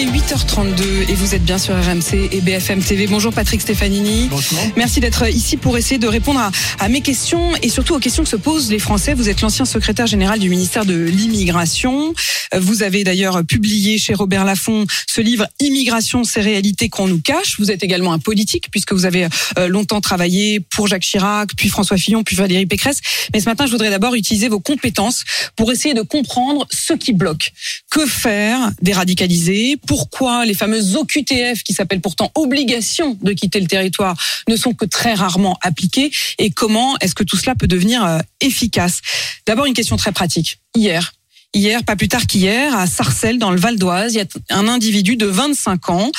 Il est 8h32 et vous êtes bien sur RMC et BFM TV. Bonjour Patrick Stefanini. Bonjour. Merci d'être ici pour essayer de répondre à, à, mes questions et surtout aux questions que se posent les Français. Vous êtes l'ancien secrétaire général du ministère de l'Immigration. Vous avez d'ailleurs publié chez Robert Laffont ce livre Immigration, ces réalités qu'on nous cache. Vous êtes également un politique puisque vous avez euh, longtemps travaillé pour Jacques Chirac, puis François Fillon, puis Valérie Pécresse. Mais ce matin, je voudrais d'abord utiliser vos compétences pour essayer de comprendre ce qui bloque. Que faire des radicalisés pourquoi les fameuses OQTF, qui s'appellent pourtant obligation de quitter le territoire, ne sont que très rarement appliquées et comment est-ce que tout cela peut devenir euh, efficace? D'abord, une question très pratique. Hier, Hier, pas plus tard qu'hier, à Sarcelles, dans le Val d'Oise, il y a un individu de 25 ans,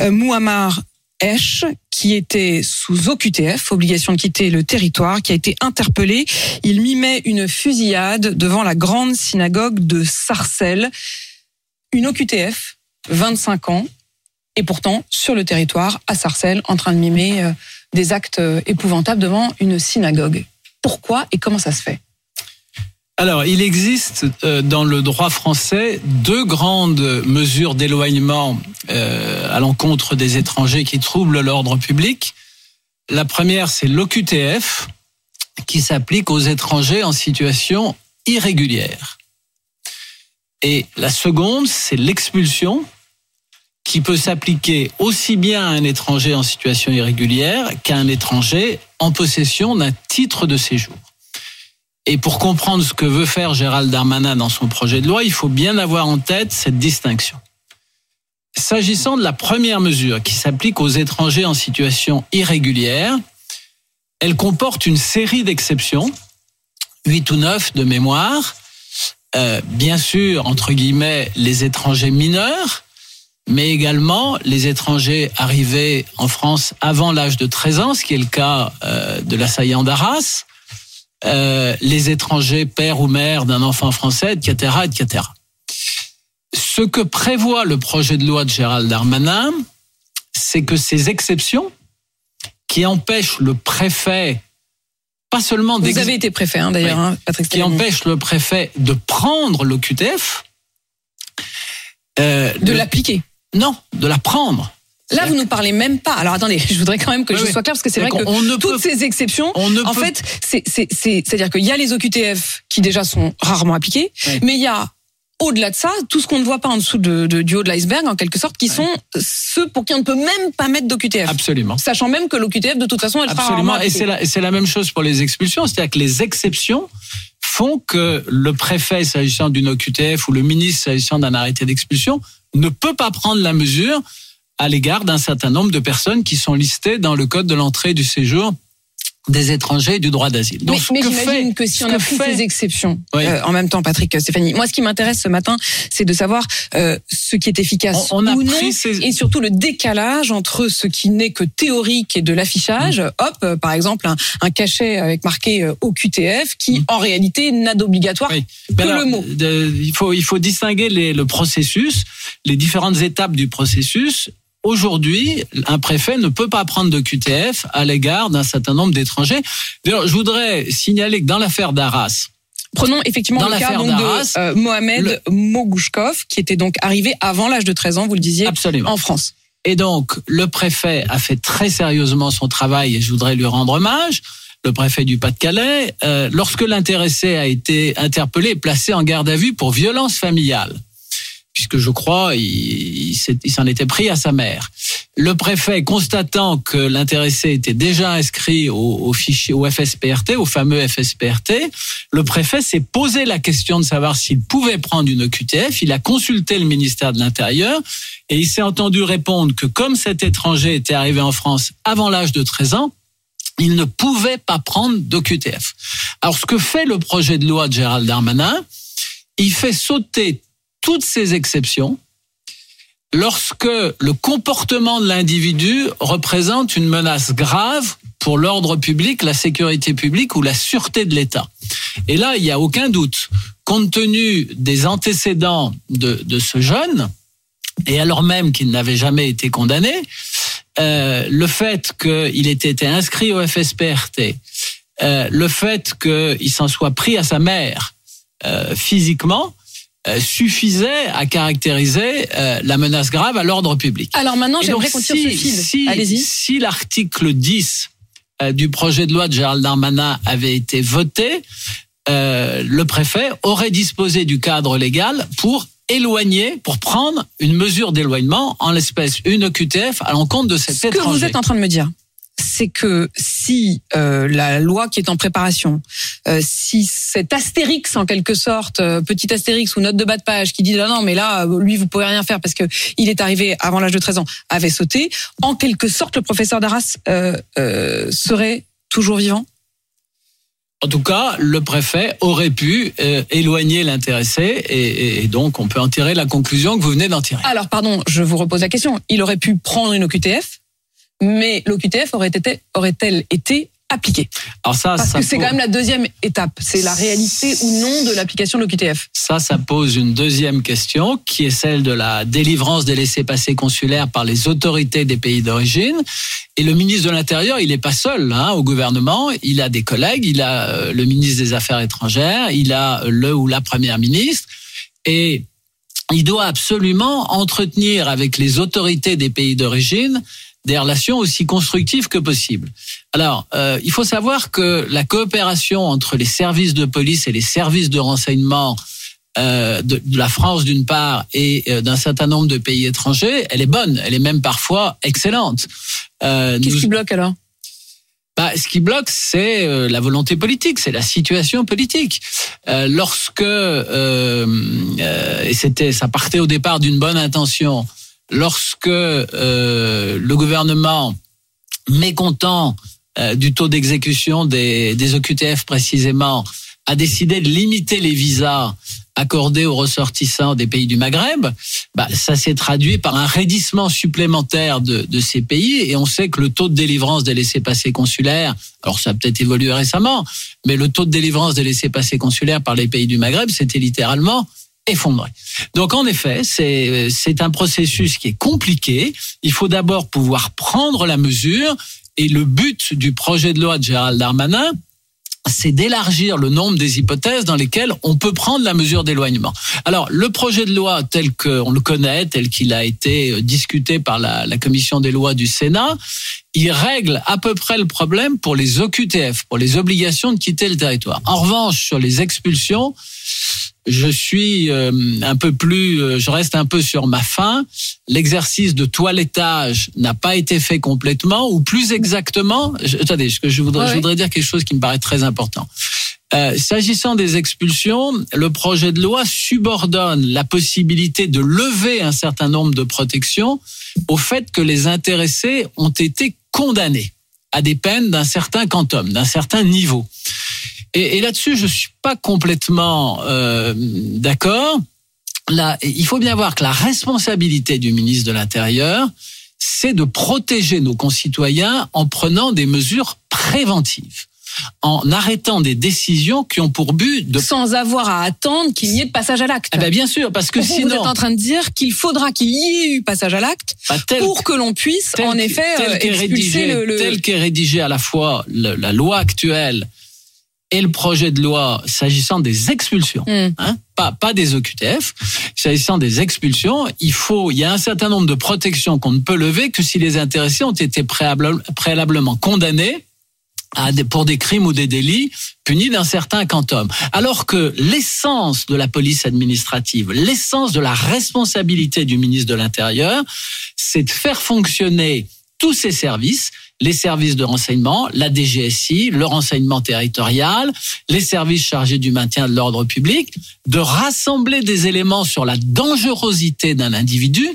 euh, Mouammar Esch, qui était sous OQTF, obligation de quitter le territoire, qui a été interpellé. Il mimait une fusillade devant la grande synagogue de Sarcelles. Une OQTF, 25 ans, et pourtant sur le territoire, à Sarcelles, en train de mimer euh, des actes euh, épouvantables devant une synagogue. Pourquoi et comment ça se fait? Alors, il existe euh, dans le droit français deux grandes mesures d'éloignement à l'encontre des étrangers qui troublent l'ordre public. La première, c'est l'OQTF, qui s'applique aux étrangers en situation irrégulière. Et la seconde, c'est l'expulsion, qui peut s'appliquer aussi bien à un étranger en situation irrégulière qu'à un étranger en possession d'un titre de séjour. Et pour comprendre ce que veut faire Gérald Darmanin dans son projet de loi, il faut bien avoir en tête cette distinction. S'agissant de la première mesure qui s'applique aux étrangers en situation irrégulière, elle comporte une série d'exceptions, huit ou neuf de mémoire. Euh, bien sûr, entre guillemets, les étrangers mineurs, mais également les étrangers arrivés en France avant l'âge de 13 ans, ce qui est le cas euh, de l'assaillant d'Arras, euh, les étrangers père ou mère d'un enfant français, etc., etc. Ce que prévoit le projet de loi de Gérald Darmanin, c'est que ces exceptions qui empêchent le préfet pas seulement Vous avez été préfet hein, d'ailleurs, oui. hein, Patrick qui empêche le préfet de prendre l'OQTF, euh, de l'appliquer. Non, de la prendre. Là, vous nous parlez même pas. Alors attendez, je voudrais quand même que oui, je sois clair parce que c'est vrai que on toutes peut... ces exceptions, en peut... fait, c'est-à-dire qu'il y a les OQTF qui déjà sont rarement appliqués, oui. mais il y a au-delà de ça, tout ce qu'on ne voit pas en dessous de, de, du haut de l'iceberg, en quelque sorte, qui sont ceux pour qui on ne peut même pas mettre d'OQTF. Absolument. Sachant même que l'OQTF, de toute façon, elle Absolument. Et c'est la, la même chose pour les expulsions. C'est-à-dire que les exceptions font que le préfet, s'agissant d'une OQTF, ou le ministre, s'agissant d'un arrêté d'expulsion, ne peut pas prendre la mesure à l'égard d'un certain nombre de personnes qui sont listées dans le code de l'entrée et du séjour des étrangers du droit d'asile. Mais, mais j'imagine que si on a pris fait... ces exceptions, oui. euh, en même temps, Patrick, Stéphanie, moi, ce qui m'intéresse ce matin, c'est de savoir euh, ce qui est efficace on, on a ou non, ces... et surtout le décalage entre ce qui n'est que théorique et de l'affichage. Mmh. Hop, euh, par exemple, un, un, cachet avec marqué euh, au QTF, qui mmh. en réalité n'a d'obligatoire oui. que ben alors, le mot. Il faut il faut distinguer les, le processus, les différentes étapes du processus Aujourd'hui, un préfet ne peut pas prendre de QTF à l'égard d'un certain nombre d'étrangers. D'ailleurs, je voudrais signaler que dans l'affaire d'Arras, Prenons effectivement dans le cas donc, de euh, Mohamed le... Mogouchkov, qui était donc arrivé avant l'âge de 13 ans, vous le disiez, Absolument. en France. Et donc, le préfet a fait très sérieusement son travail et je voudrais lui rendre hommage. Le préfet du Pas-de-Calais, euh, lorsque l'intéressé a été interpellé et placé en garde à vue pour violence familiale, puisque je crois il, s'en était pris à sa mère. Le préfet, constatant que l'intéressé était déjà inscrit au, fichier au FSPRT, au fameux FSPRT, le préfet s'est posé la question de savoir s'il pouvait prendre une OQTF. Il a consulté le ministère de l'Intérieur et il s'est entendu répondre que comme cet étranger était arrivé en France avant l'âge de 13 ans, il ne pouvait pas prendre d'OQTF. Alors ce que fait le projet de loi de Gérald Darmanin, il fait sauter toutes ces exceptions lorsque le comportement de l'individu représente une menace grave pour l'ordre public, la sécurité publique ou la sûreté de l'État. Et là, il n'y a aucun doute, compte tenu des antécédents de, ce jeune, et alors même qu'il n'avait jamais été condamné, euh, le fait qu'il ait été inscrit au FSPRT, euh, le fait qu'il s'en soit pris à sa mère euh, physiquement, suffisait à caractériser euh, la menace grave à l'ordre public. Alors maintenant, j'aimerais qu'on ce si, Allez-y. si l'article 10 euh, du projet de loi de Gérald Darmanin avait été voté, euh, le préfet aurait disposé du cadre légal pour éloigner, pour prendre une mesure d'éloignement, en l'espèce une OQTF, à l'encontre de cet Ce que étranger. vous êtes en train de me dire, c'est que si euh, la loi qui est en préparation, euh, si cet astérix en quelque sorte, euh, petit astérix ou note de bas de page qui dit ah non mais là euh, lui vous pouvez rien faire parce que il est arrivé avant l'âge de 13 ans, avait sauté, en quelque sorte le professeur Darras euh, euh, serait toujours vivant? En tout cas, le préfet aurait pu euh, éloigner l'intéressé et, donc on peut en tirer la conclusion que vous venez d'en tirer. Alors pardon, je vous repose la question. Il aurait pu prendre une OQTF, mais l'OQTF aurait été aurait-elle été appliquée Alors ça, Parce ça que c'est quand même la deuxième étape, c'est la réalité ou non de l'application de l'OQTF. Ça, ça pose une deuxième question, qui est celle de la délivrance des laissés-passer consulaires par les autorités des pays d'origine. Et le ministre de l'Intérieur, il n'est pas seul hein, au gouvernement. Il a des collègues, il a euh, le ministre des Affaires étrangères, il a le ou la première ministre. Et il doit absolument entretenir avec les autorités des pays d'origine des relations aussi constructives que possible. Alors, euh, il faut savoir que la coopération entre les services de police et les services de renseignement euh, de, de la France d'une part et euh, d'un certain nombre de pays étrangers, elle est bonne, elle est même parfois excellente. Euh, Qu'est-ce nous- qui bloque alors? Bah, ce qui bloque, c'est euh, la volonté politique, c'est la situation politique. Euh, lorsque euh, euh, et c'était, ça partait au départ d'une bonne intention, lorsque euh, le gouvernement mécontent euh, du taux d'exécution des, des OQTF précisément a décidé de limiter les visas accordés aux ressortissants des pays du Maghreb, bah, ça s'est traduit par un raidissement supplémentaire de, de ces pays. Et on sait que le taux de délivrance des laissés-passer consulaires, alors ça a peut-être évolué récemment, mais le taux de délivrance des laissés-passer consulaires par les pays du Maghreb, c'était littéralement effondré. Donc en effet, c'est c'est un processus qui est compliqué. Il faut d'abord pouvoir prendre la mesure. Et le but du projet de loi de Gérald Darmanin, c'est d'élargir le nombre des hypothèses dans lesquelles on peut prendre la mesure d'éloignement. Alors, le projet de loi tel qu'on le connaît, tel qu'il a été euh, discuté par la, la commission des lois du Sénat, il règle à peu près le problème pour les OQTF, pour les obligations de quitter le territoire. En revanche, sur les expulsions, je suis euh, un peu plus, euh, je reste un peu sur ma faim. L'exercice de toilettage n'a pas été fait complètement, ou plus exactement, je, attendez, je, je voudrais, Ouais, je voudrais dire quelque chose qui me paraît très important. Euh, S'agissant des expulsions, le projet de loi subordonne la possibilité de lever un certain nombre de protections au fait que les intéressés ont été condamnés à des peines d'un certain quantum, d'un certain niveau. Et, et là-dessus, je suis pas complètement euh, d'accord. Là, il faut bien voir que la responsabilité du ministre de l'Intérieur, c'est de protéger nos concitoyens en prenant des mesures préventives, en arrêtant des décisions qui ont pour but de Sans avoir à attendre qu'il y ait de passage à l'acte. ah ben bien sûr, parce que sinon, vous êtes en train de dire qu'il faudra qu'il y ait eu passage à l'acte bah, pour que l'on puisse, en effet, tel euh, expulser rédigé, le, le- tel qu'est rédigé à la fois le- la loi actuelle et le projet de loi s'agissant des expulsions, Hmm. hein, pas pas des OQTF, s'agissant des expulsions, il faut, il y a un certain nombre de protections qu'on ne peut lever que si les intéressés ont été préalable- préalablement condamnés à des, pour des crimes ou des délits punis d'un certain quantum. Alors que l'essence de la police administrative, l'essence de la responsabilité du ministre de l'Intérieur, c'est de faire fonctionner tous ces services, les services de renseignement, la DGSI, le renseignement territorial, les services chargés du maintien de l'ordre public, de rassembler des éléments sur la dangerosité d'un individu.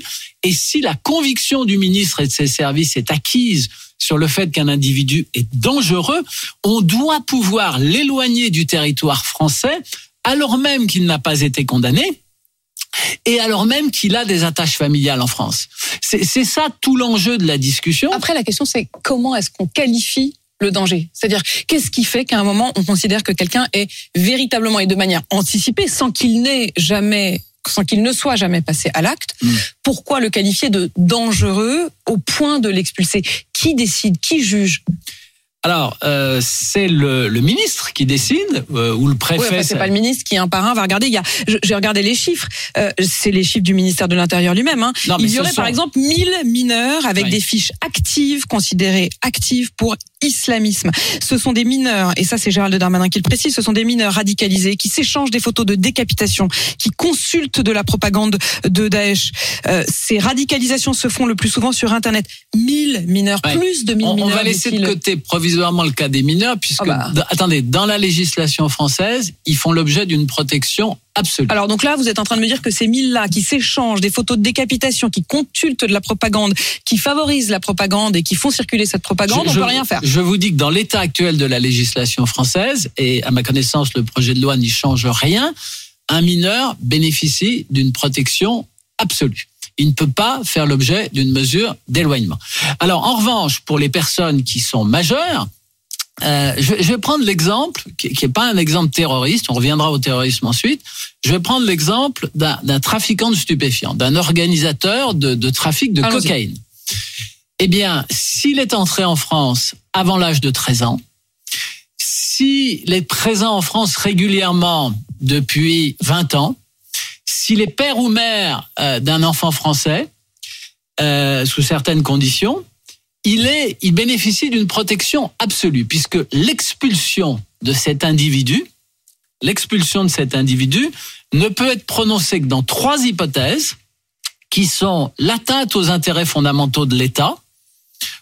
Et si la conviction du ministre et de ses services est acquise sur le fait qu'un individu est dangereux, on doit pouvoir l'éloigner du territoire français alors même qu'il n'a pas été condamné et alors même qu'il a des attaches familiales en France. C'est ça tout l'enjeu de la discussion. Après, la question, c'est comment est-ce qu'on qualifie le danger? C'est-à-dire, qu'est-ce qui fait qu'à un moment, on considère que quelqu'un est véritablement et de manière anticipée, sans qu'il n'ait jamais sans qu'il ne soit jamais passé à l'acte, mm. pourquoi le qualifier de dangereux au point de l'expulser? Qui décide? Qui juge? Alors, euh, c'est le, le, ministre qui décide euh, ou le préfet. Oui, c'est pas le ministre qui un par un va regarder. Il y a, j'ai regardé les chiffres. Euh, c'est les chiffres du ministère de l'Intérieur lui-même. Hein. Il y aurait par exemple 1000 mineurs avec des fiches actives considérées actives pour islamisme. Ce sont des mineurs, et ça c'est Gérald Darmanin qui le précise, ce sont des mineurs radicalisés qui s'échangent des photos de décapitation, qui consultent de la propagande de Daesh. Euh, ces radicalisations se font le plus souvent sur Internet. 1000 mineurs, plus de 1000 mineurs. On va laisser de côté provisoirement le cas des mineurs, puisque, ah bah. attendez, dans la législation française, ils font l'objet d'une protection absolue. Alors donc là, vous êtes en train de me dire que ces 1000-là qui s'échangent des photos de décapitation, qui consultent de la propagande, qui favorisent la propagande et qui font circuler cette propagande, on ne peut rien faire. Je vous dis que dans l'état actuel de la législation française, et à ma connaissance, le projet de loi n'y change rien, un mineur bénéficie d'une protection absolue il ne peut pas faire l'objet d'une mesure d'éloignement. Alors en revanche, pour les personnes qui sont majeures, euh, je, vais prendre l'exemple qui n'est pas un exemple terroriste, on reviendra au terrorisme ensuite. Je vais prendre l'exemple d'un trafiquant de stupéfiants, d'un organisateur de, de, trafic de cocaïne. Eh bien, s'il est entré en France avant l'âge de 13 ans, s'il est présent en France régulièrement depuis 20 ans, s'il est père ou mère euh, d'un enfant français, euh, sous certaines conditions, il est, il bénéficie d'une protection absolue puisque l'expulsion de cet individu, l'expulsion de cet individu ne peut être prononcée que dans trois hypothèses qui sont l'atteinte aux intérêts fondamentaux de l'État.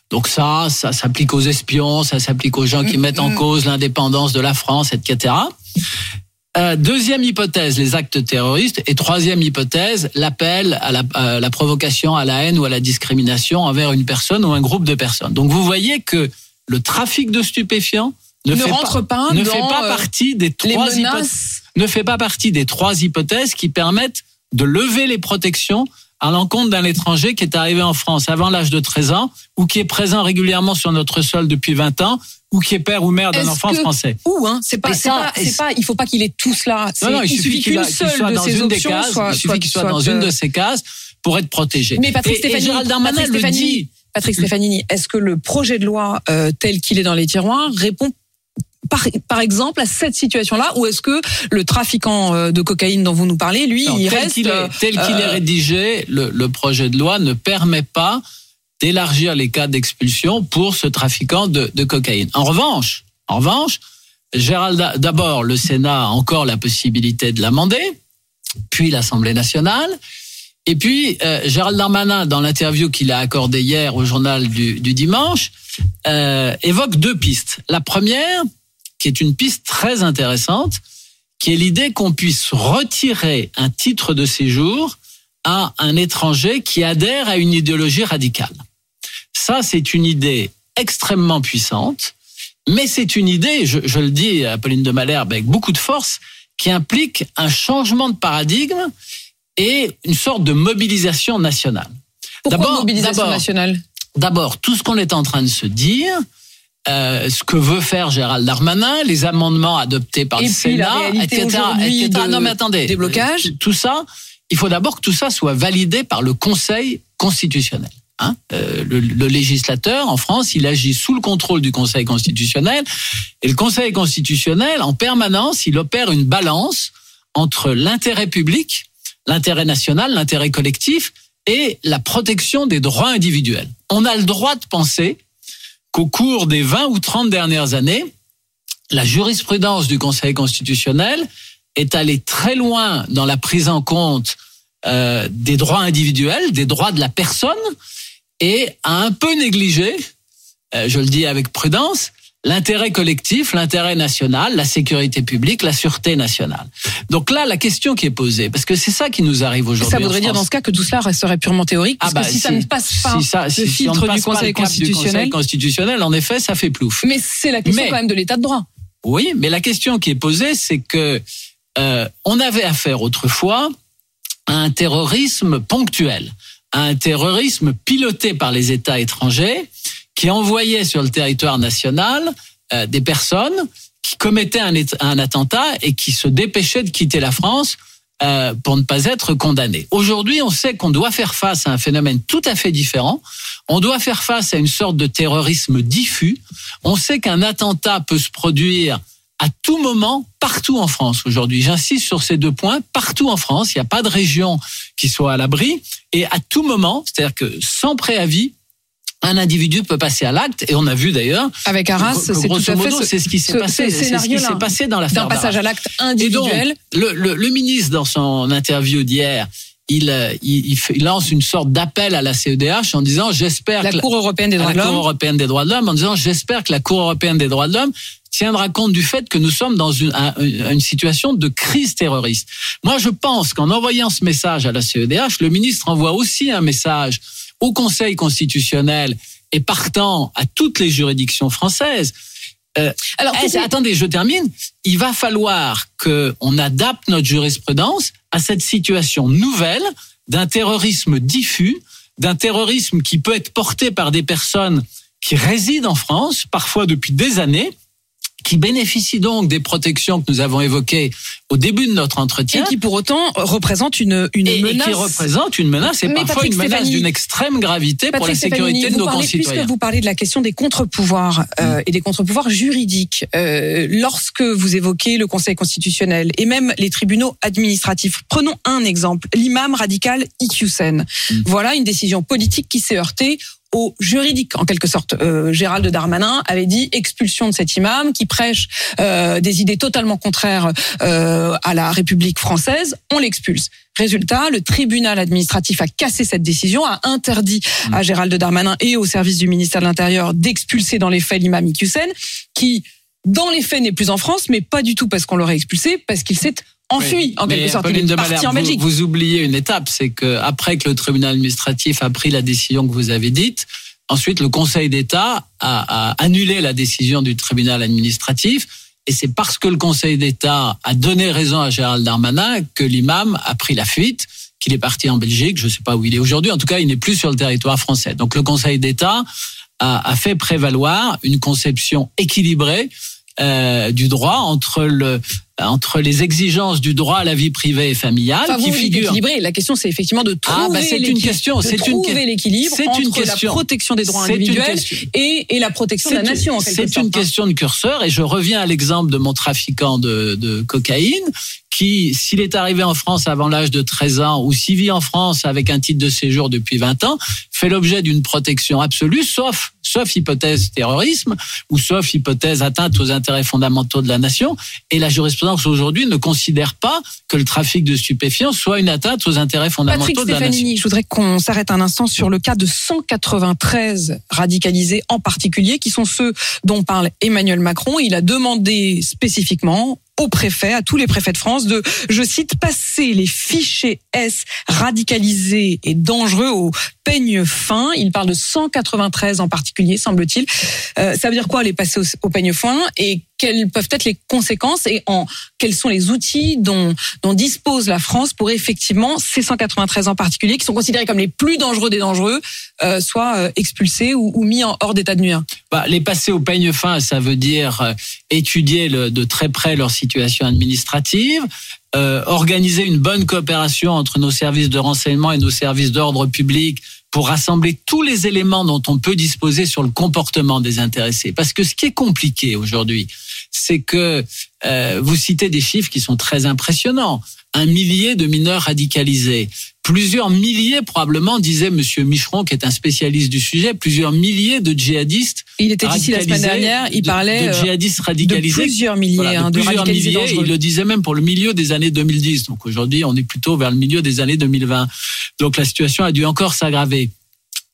Donc ça, ça s'applique aux espions, ça s'applique aux gens qui mm, mettent en mm. cause l'indépendance de la France, etc. Euh, deuxième hypothèse, les actes terroristes. Et troisième hypothèse, l'appel à la, provocation à la haine ou à la discrimination envers une personne ou un groupe de personnes. Donc vous voyez que le trafic de stupéfiants ne, fait rentre pas, ne fait pas euh, partie des trois hypothèses, ne fait pas partie des trois hypothèses qui permettent de lever les protections à l'encontre d'un étranger qui est arrivé en France avant l'âge de 13 ans ou qui est présent régulièrement sur notre sol depuis 20 ans ou qui est père ou mère d'un enfant français. Ou hein, c'est pas, ça, pas, pas, il faut pas qu'il ait tout cela. Non, non, il, suffit, qu'il soit dans une des cases. il suffit qu'il soit, dans une de ces cases pour être protégé. Mais Patrick Stéphanie, Patrick le dit. Patrick Stefanini, est-ce que le projet de loi euh, tel qu'il est dans les tiroirs répond par, par, exemple à cette situation-là ou est-ce que le trafiquant euh, de cocaïne dont vous nous parlez, lui, il tel reste qu'il est, tel qu'il est euh, rédigé, le, le, projet de loi ne permet pas d'élargir les cas d'expulsion pour ce trafiquant de, de, cocaïne. En revanche, en revanche, Gérald, d'abord, le Sénat a encore la possibilité de l'amender, puis l'Assemblée nationale. Et puis, euh, Gérald Darmanin, dans l'interview qu'il a accordée hier au journal du, du dimanche, euh, évoque deux pistes. La première, qui est une piste très intéressante, qui est l'idée qu'on puisse retirer un titre de séjour à un étranger qui adhère à une idéologie radicale. Ça, c'est une idée extrêmement puissante, mais c'est une idée, je, je, le dis à Pauline de Malherbe avec beaucoup de force, qui implique un changement de paradigme et une sorte de mobilisation nationale. Pourquoi mobilisation nationale? D'abord, tout ce qu'on est en train de se dire, euh, ce que veut faire Gérald Darmanin, les amendements adoptés par le Sénat, etc., etc. non mais attendez, déblocage. tout ça, il faut d'abord que tout ça soit validé par le Conseil constitutionnel. Hein euh, le, le, législateur en France, il agit sous le contrôle du Conseil constitutionnel, et le Conseil constitutionnel, en permanence, il opère une balance entre l'intérêt public, l'intérêt national, l'intérêt collectif et la protection des droits individuels. On a le droit de penser qu'au cours des 20 ou 30 dernières années, la jurisprudence du Conseil constitutionnel est allée très loin dans la prise en compte euh, des droits individuels, des droits de la personne, et a un peu négligé, euh, je le dis avec prudence, l'intérêt collectif, l'intérêt national, la sécurité publique, la sûreté nationale. Donc là, la question qui est posée, parce que c'est ça qui nous arrive aujourd'hui. Ça voudrait dire dans ce cas que tout cela resterait purement théorique, parce Ah bah, que si, ça ne passe pas si ça- le si- si filtre passe du pas Conseil le du Conseil constitutionnel, en effet, ça fait plouf. mais c'est la question Mais- quand même de l'état de droit. Oui, mais la question qui est posée, c'est que euh, on avait affaire autrefois à un terrorisme ponctuel, à un terrorisme piloté par les États étrangers qui envoyait sur le territoire national euh, des personnes qui commettaient un,ét- un attentat et qui se dépêchaient de quitter la France euh, pour ne pas être condamnés. Aujourd'hui, on sait qu'on doit faire face à un phénomène tout à fait différent. On doit faire face à une sorte de terrorisme diffus. On sait qu'un attentat peut se produire à tout moment, partout en France aujourd'hui. J'insiste sur ces deux points. Partout en France, il n'y a pas de région qui soit à l'abri. Et à tout moment, c'est-à-dire que sans préavis, un individu peut passer à l'acte. Et on a vu d'ailleurs, Avec Arras, c'est tout à fait c'est ce qui s'est ce- passé. ce C'est ce qui s'est passé dans l'affaire d'un passage à l'acte Et donc, individuel. le, le, le ministre, dans son interview d'hier, il, euh, il, il lance une sorte d'appel à la CEDH en disant j'espère la que Cour européenne des droits de la Cour l'homme. européenne des droits de l'homme en disant j'espère que la Cour européenne des droits de l'homme tiendra compte du fait que nous sommes dans une, un- une situation de crise terroriste. Moi, je pense qu'en envoyant ce message à la CEDH, le ministre envoie aussi un message au Conseil constitutionnel et partant à toutes les juridictions françaises. Euh, Alors, eh, attendez, je termine. Il va falloir que on adapte notre jurisprudence à cette situation nouvelle d'un terrorisme diffus, d'un terrorisme qui peut être porté par des personnes qui résident en France, parfois depuis des années, qui bénéficient donc des protections que nous avons évoquées au début de notre et entretien. qui pour autant représente une, une et- et menace. qui représente une menace et Mais parfois Patrick une menace d'une extrême gravité pour la sécurité de nos parlez- concitoyens. Puisque vous parlez de la question des contre-pouvoirs euh, et des contre-pouvoirs juridiques, euh, lorsque vous évoquez le Conseil constitutionnel et même les tribunaux administratifs, prenons un exemple, l'imam radical Iqiyoussen. Mm. Voilà une décision politique qui s'est heurtée au juridique en quelque sorte. Euh, Gérald Darmanin avait dit expulsion de cet imam qui prêche euh, des idées totalement contraires euh, à la République française, on l'expulse. Résultat, le tribunal administratif a cassé cette décision, a interdit à Gérald Darmanin et au service du ministère de l'Intérieur d'expulser dans les faits l'imam Iqiyoussen, qui dans les faits n'est plus en France, mais pas du tout parce qu'on l'aurait expulsé, parce qu'il s'est enfui Oui. en quelque Mais sorte. Il Pauline est de parti Malherbe, en Belgique. Vous, vous oubliez une étape, c'est que après que le tribunal administratif a pris la décision que vous avez dite, ensuite le Conseil d'État a, a annulé la décision du tribunal administratif. Et c'est parce que le Conseil d'État a donné raison à Gérald Darmanin que l'imam a pris la fuite, qu'il est parti en Belgique. Je ne sais pas où il est aujourd'hui. En tout cas, il n'est plus sur le territoire français. Donc le Conseil d'État a, a fait prévaloir une conception équilibrée euh, du droit entre le entre les exigences du droit à la vie privée et familiale Enfin, qui équilibré. La question, c'est effectivement de trouver Ah, bah, c'est une l'équilibre- question, de c'est une trouver que- l'équilibre c'est entre une la protection des droits C'est individuels et, et la protection de la C'est- nation. C'est une hein. question de curseur et je reviens à l'exemple de mon trafiquant de, de cocaïne qui, s'il est arrivé en France avant l'âge de 13 ans ou s'il vit en France avec un titre de séjour depuis 20 ans, fait l'objet d'une protection absolue, sauf, sauf hypothèse terrorisme ou sauf hypothèse atteinte aux intérêts fondamentaux de la nation. Et la jurisprudence aujourd'hui ne considère pas que le trafic de stupéfiants soit une atteinte aux intérêts fondamentaux Patrick de la nation. Stefanini, je voudrais qu'on s'arrête un instant sur le cas de 193 radicalisés en particulier, qui sont ceux dont parle Emmanuel Macron. Il a demandé spécifiquement aux préfets, à tous les préfets de France, de, je cite, passer les fichiers S radicalisés et dangereux au peigne fin. Il parle de 193 en particulier, semble-t-il. Euh, ça veut dire quoi les passer au, peigne fin et quelles peuvent être les conséquences et en quels sont les outils dont, dispose la France pour effectivement ces 193 en particulier qui sont considérés comme les plus dangereux des dangereux euh, soient euh, expulsés ou, mis en hors d'état de nuire? Bah, les passer au peigne fin, ça veut dire euh, étudier de très près leur situation administrative, euh, organiser une bonne coopération entre nos services de renseignement et nos services d'ordre public pour rassembler tous les éléments dont on peut disposer sur le comportement des intéressés. Parce que ce qui est compliqué aujourd'hui, c'est que euh, vous citez des chiffres qui sont très impressionnants. Un millier de mineurs radicalisés. Plusieurs milliers, probablement, disait Monsieur Micheron, qui est un spécialiste du sujet, plusieurs milliers de djihadistes Il était ici la semaine dernière, il de- parlait de, euh, djihadistes de radicalisés. plusieurs milliers Voilà, de hein, de plusieurs milliers. Il le disait même pour le milieu des années 2010. Donc aujourd'hui, on est plutôt vers le milieu des années 2020. Donc la situation a dû encore s'aggraver.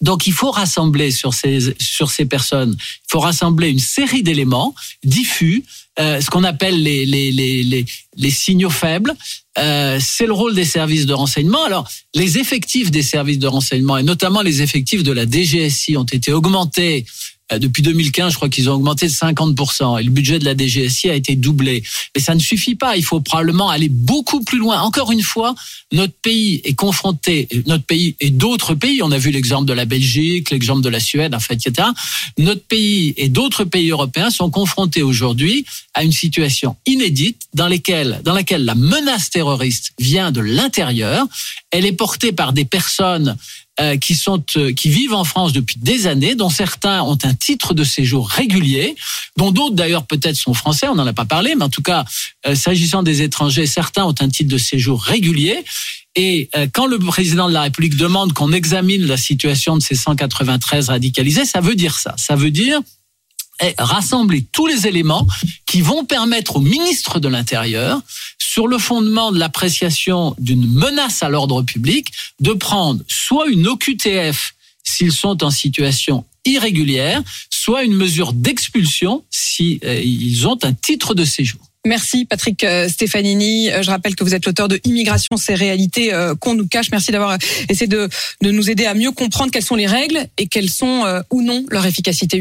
Donc il faut rassembler sur ces sur ces personnes, il faut rassembler une série d'éléments diffus, euh, ce qu'on appelle les les les les, les signaux faibles. Euh, c'est le rôle des services de renseignement. Alors les effectifs des services de renseignement et notamment les effectifs de la DGSI ont été augmentés. Euh, Depuis 2015, je crois qu'ils ont augmenté de 50% et le budget de la DGSI a été doublé. Mais ça ne suffit pas. Il faut probablement aller beaucoup plus loin. Encore une fois, notre pays est confronté, notre pays et d'autres pays, on a vu l'exemple de la Belgique, l'exemple de la Suède, en fait, etc. Notre pays et d'autres pays européens sont confrontés aujourd'hui à une situation inédite dans, dans laquelle la menace terroriste vient de l'intérieur. Elle est portée par des personnes euh, qui sont euh, qui vivent en France depuis des années, dont certains ont un titre de séjour régulier, dont d'autres d'ailleurs peut-être sont français, on n'en a pas parlé, mais en tout cas, euh, s'agissant des étrangers, certains ont un titre de séjour régulier. Et quand le président de la République demande qu'on examine la situation de ces 193 radicalisés, ça veut dire ça. Ça veut dire rassembler tous les éléments qui vont permettre au ministre de l'Intérieur, sur le fondement de l'appréciation d'une menace à l'ordre public, de prendre soit une OQTF s'ils sont en situation irrégulière, soit une mesure d'expulsion si euh, ont un titre de séjour. Merci Patrick euh, Stefanini. Euh, Je rappelle que vous êtes l'auteur de Immigration, ces réalités qu'on nous cache. Merci d'avoir essayé de, nous aider à mieux comprendre quelles sont les règles et quelles sont ou non leur efficacité.